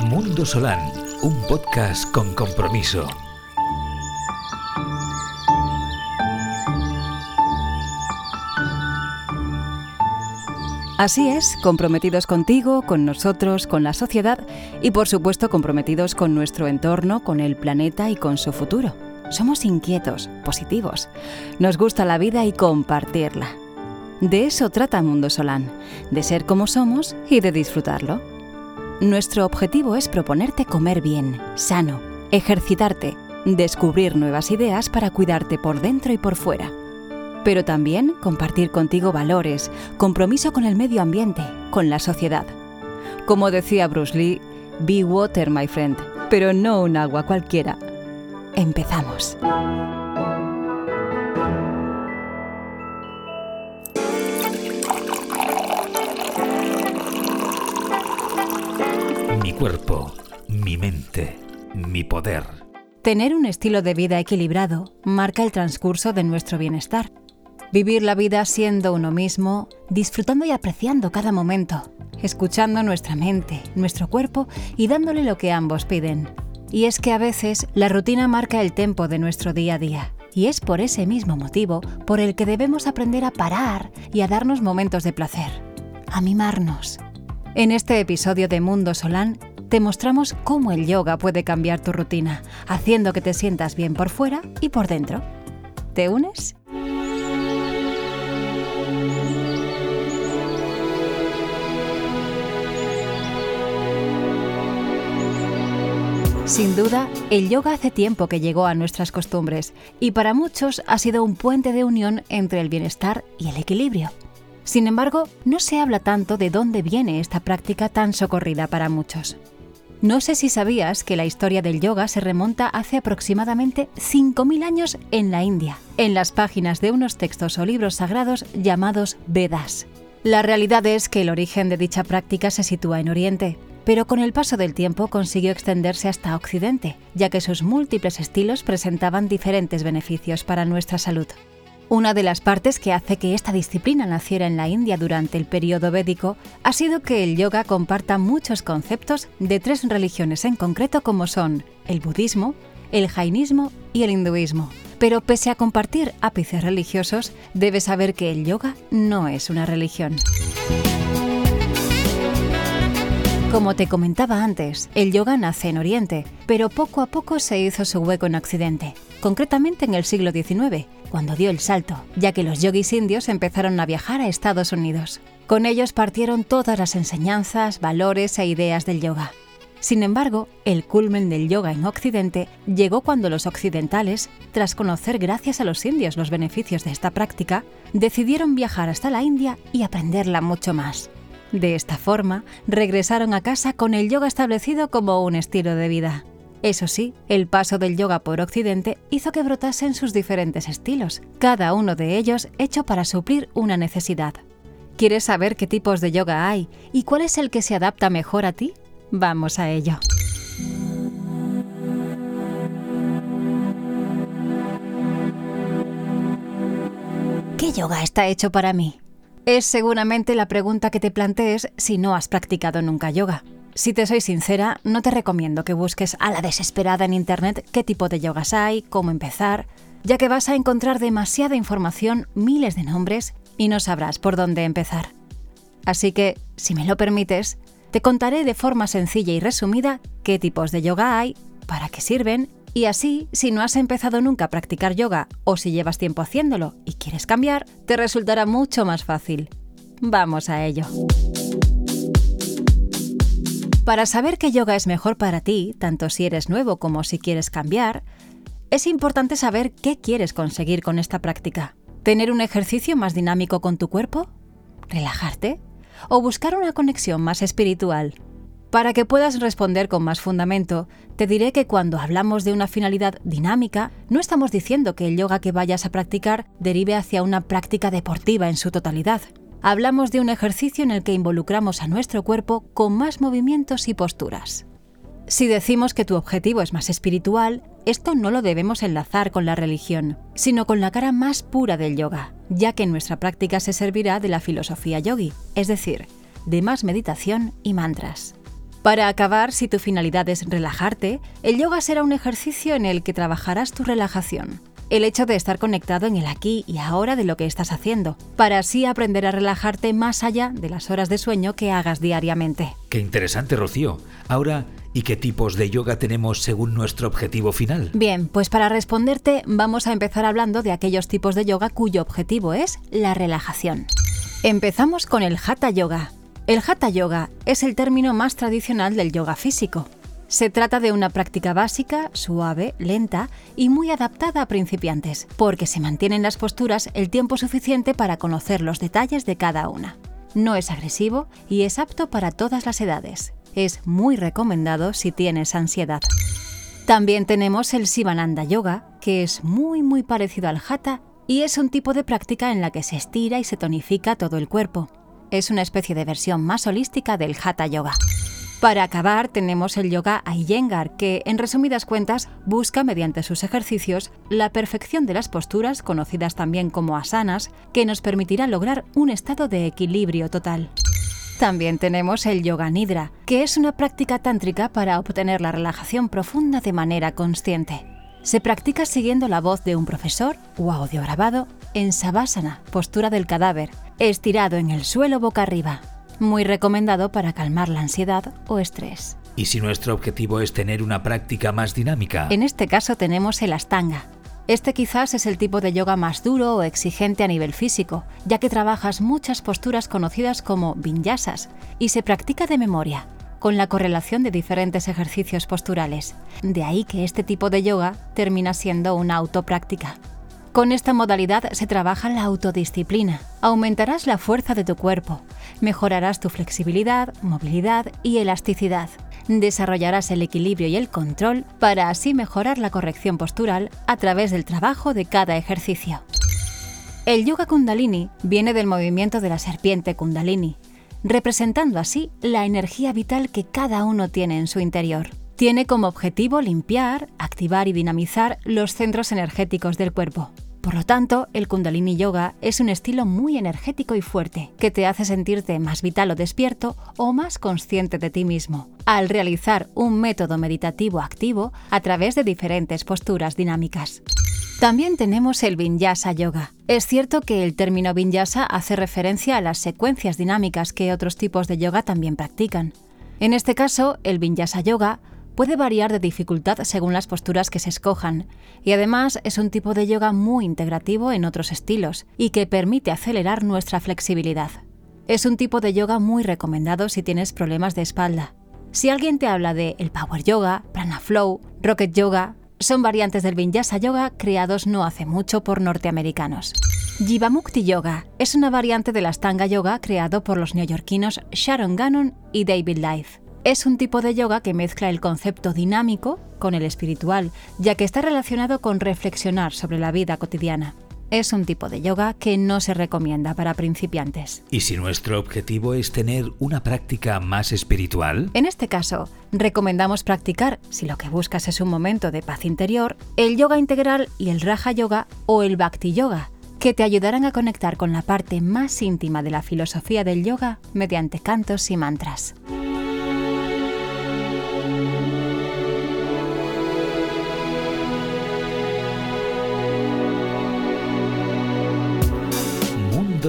Mundo Solán, un podcast con compromiso. Así es, comprometidos contigo, con nosotros, con la sociedad y por supuesto comprometidos con nuestro entorno, con el planeta y con su futuro. Somos inquietos, positivos. Nos gusta la vida y compartirla. De eso trata Mundo Solán, de ser como somos y de disfrutarlo. Nuestro objetivo es proponerte comer bien, sano, ejercitarte, descubrir nuevas ideas para cuidarte por dentro y por fuera pero también compartir contigo valores, compromiso con el medio ambiente, con la sociedad. Como decía Bruce Lee, be water, my friend, pero no un agua cualquiera. Empezamos. Cuerpo, mi mente, mi poder. Tener un estilo de vida equilibrado marca el transcurso de nuestro bienestar Vivir la vida siendo uno mismo, disfrutando y apreciando cada momento, escuchando nuestra mente, nuestro cuerpo y dándole lo que ambos piden. Y es que a veces la rutina marca el tempo de nuestro día a día. Y es por ese mismo motivo por el que debemos aprender a parar y a darnos momentos de placer, a mimarnos. En este episodio de Mundo Solán te mostramos cómo el yoga puede cambiar tu rutina, haciendo que te sientas bien por fuera y por dentro. ¿Te unes? Sin duda, el yoga hace tiempo que llegó a nuestras costumbres y para muchos ha sido un puente de unión entre el bienestar y el equilibrio. Sin embargo, no se habla tanto de dónde viene esta práctica tan socorrida para muchos. No sé si sabías que la historia del yoga se remonta hace aproximadamente 5.000 años en la India, en las páginas de unos textos o libros sagrados llamados Vedas. La realidad es que el origen de dicha práctica se sitúa en Oriente, pero con el paso del tiempo consiguió extenderse hasta Occidente, ya que sus múltiples estilos presentaban diferentes beneficios para nuestra salud. Una de las partes que hace que esta disciplina naciera en la India durante el periodo védico ha sido que el yoga comparta muchos conceptos de tres religiones en concreto como son el budismo, el jainismo y el hinduismo. Pero pese a compartir ápices religiosos, debes saber que el yoga no es una religión. Como te comentaba antes, el yoga nace en Oriente, pero poco a poco se hizo su hueco en Occidente, concretamente en el siglo XIX, cuando dio el salto, ya que los yogis indios empezaron a viajar a Estados Unidos. Con ellos partieron todas las enseñanzas, valores e ideas del yoga. Sin embargo, el culmen del yoga en Occidente llegó cuando los occidentales, tras conocer gracias a los indios los beneficios de esta práctica, decidieron viajar hasta la India y aprenderla mucho más. De esta forma, regresaron a casa con el yoga establecido como un estilo de vida. Eso sí, el paso del yoga por Occidente hizo que brotasen sus diferentes estilos, cada uno de ellos hecho para suplir una necesidad. ¿Quieres saber qué tipos de yoga hay y cuál es el que se adapta mejor a ti? Vamos a ello. ¿Qué yoga está hecho para mí? Es seguramente la pregunta que te plantees si no has practicado nunca yoga. Si te soy sincera, no te recomiendo que busques a la desesperada en Internet qué tipo de yogas hay, cómo empezar, ya que vas a encontrar demasiada información, miles de nombres, y no sabrás por dónde empezar. Así que, si me lo permites, te contaré de forma sencilla y resumida qué tipos de yoga hay, para qué sirven y así, si no has empezado nunca a practicar yoga o si llevas tiempo haciéndolo y quieres cambiar, te resultará mucho más fácil. Vamos a ello. Para saber qué yoga es mejor para ti, tanto si eres nuevo como si quieres cambiar, es importante saber qué quieres conseguir con esta práctica. ¿Tener un ejercicio más dinámico con tu cuerpo? ¿Relajarte? ¿O buscar una conexión más espiritual? Para que puedas responder con más fundamento, te diré que cuando hablamos de una finalidad dinámica, no estamos diciendo que el yoga que vayas a practicar derive hacia una práctica deportiva en su totalidad. Hablamos de un ejercicio en el que involucramos a nuestro cuerpo con más movimientos y posturas. Si decimos que tu objetivo es más espiritual, esto no lo debemos enlazar con la religión, sino con la cara más pura del yoga, ya que nuestra práctica se servirá de la filosofía yogi, es decir, de más meditación y mantras. Para acabar, si tu finalidad es relajarte, el yoga será un ejercicio en el que trabajarás tu relajación. El hecho de estar conectado en el aquí y ahora de lo que estás haciendo, para así aprender a relajarte más allá de las horas de sueño que hagas diariamente. Qué interesante, Rocío. Ahora, ¿y qué tipos de yoga tenemos según nuestro objetivo final? Bien, pues para responderte vamos a empezar hablando de aquellos tipos de yoga cuyo objetivo es la relajación. Empezamos con el Hatha Yoga. El Hatha Yoga es el término más tradicional del yoga físico. Se trata de una práctica básica, suave, lenta y muy adaptada a principiantes, porque se mantienen las posturas el tiempo suficiente para conocer los detalles de cada una. No es agresivo y es apto para todas las edades. Es muy recomendado si tienes ansiedad. También tenemos el Sivananda Yoga, que es muy muy parecido al Hatha y es un tipo de práctica en la que se estira y se tonifica todo el cuerpo es una especie de versión más holística del Hatha Yoga. Para acabar, tenemos el yoga Iyengar, que, en resumidas cuentas, busca mediante sus ejercicios la perfección de las posturas, conocidas también como asanas, que nos permitirá lograr un estado de equilibrio total. También tenemos el yoga nidra, que es una práctica tántrica para obtener la relajación profunda de manera consciente. Se practica siguiendo la voz de un profesor o audio grabado en savasana, postura del cadáver, estirado en el suelo boca arriba. Muy recomendado para calmar la ansiedad o estrés. ¿Y si nuestro objetivo es tener una práctica más dinámica? En este caso tenemos el Astanga. Este quizás es el tipo de yoga más duro o exigente a nivel físico, ya que trabajas muchas posturas conocidas como vinyasas y se practica de memoria, con la correlación de diferentes ejercicios posturales. De ahí que este tipo de yoga termina siendo una autopráctica. Con esta modalidad se trabaja la autodisciplina. Aumentarás la fuerza de tu cuerpo, mejorarás tu flexibilidad, movilidad y elasticidad. Desarrollarás el equilibrio y el control para así mejorar la corrección postural a través del trabajo de cada ejercicio. El yoga kundalini viene del movimiento de la serpiente kundalini, representando así la energía vital que cada uno tiene en su interior. Tiene como objetivo limpiar, activar y dinamizar los centros energéticos del cuerpo. Por lo tanto, el Kundalini Yoga es un estilo muy energético y fuerte, que te hace sentirte más vital o despierto o más consciente de ti mismo, al realizar un método meditativo activo a través de diferentes posturas dinámicas. También tenemos el Vinyasa Yoga. Es cierto que el término Vinyasa hace referencia a las secuencias dinámicas que otros tipos de yoga también practican. En este caso, el Vinyasa Yoga puede variar de dificultad según las posturas que se escojan, y además es un tipo de yoga muy integrativo en otros estilos y que permite acelerar nuestra flexibilidad. Es un tipo de yoga muy recomendado si tienes problemas de espalda. Si alguien te habla de el Power Yoga, Prana Flow, Rocket Yoga, son variantes del Vinyasa Yoga creados no hace mucho por norteamericanos. Jivamukti Yoga es una variante del Astanga Yoga creado por los neoyorquinos Sharon Gannon y David Life. Es un tipo de yoga que mezcla el concepto dinámico con el espiritual, ya que está relacionado con reflexionar sobre la vida cotidiana. Es un tipo de yoga que no se recomienda para principiantes. ¿Y si nuestro objetivo es tener una práctica más espiritual? En este caso, recomendamos practicar, si lo que buscas es un momento de paz interior, el yoga integral y el raja yoga o el bhakti yoga, que te ayudarán a conectar con la parte más íntima de la filosofía del yoga mediante cantos y mantras.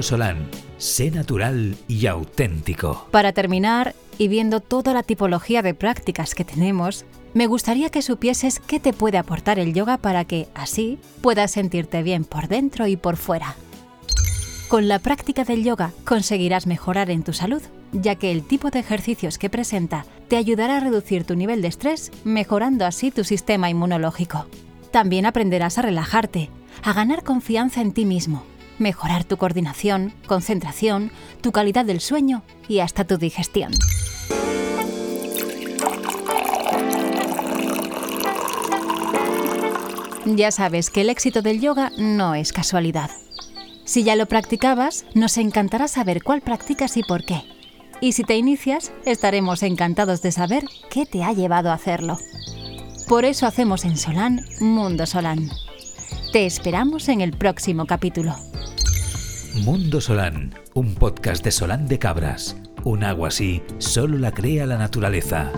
Solán, sé natural y auténtico. Para terminar, y viendo toda la tipología de prácticas que tenemos, me gustaría que supieses qué te puede aportar el yoga para que, así, puedas sentirte bien por dentro y por fuera. Con la práctica del yoga conseguirás mejorar en tu salud, ya que el tipo de ejercicios que presenta te ayudará a reducir tu nivel de estrés, mejorando así tu sistema inmunológico. También aprenderás a relajarte, a ganar confianza en ti mismo mejorar tu coordinación, concentración, tu calidad del sueño y hasta tu digestión. Ya sabes que el éxito del yoga no es casualidad. Si ya lo practicabas, nos encantará saber cuál practicas y por qué. Y si te inicias, estaremos encantados de saber qué te ha llevado a hacerlo. Por eso hacemos en Solán Mundo Solán. Te esperamos en el próximo capítulo. Mundo Solán, un podcast de Solán de Cabras. Un agua así solo la crea la naturaleza.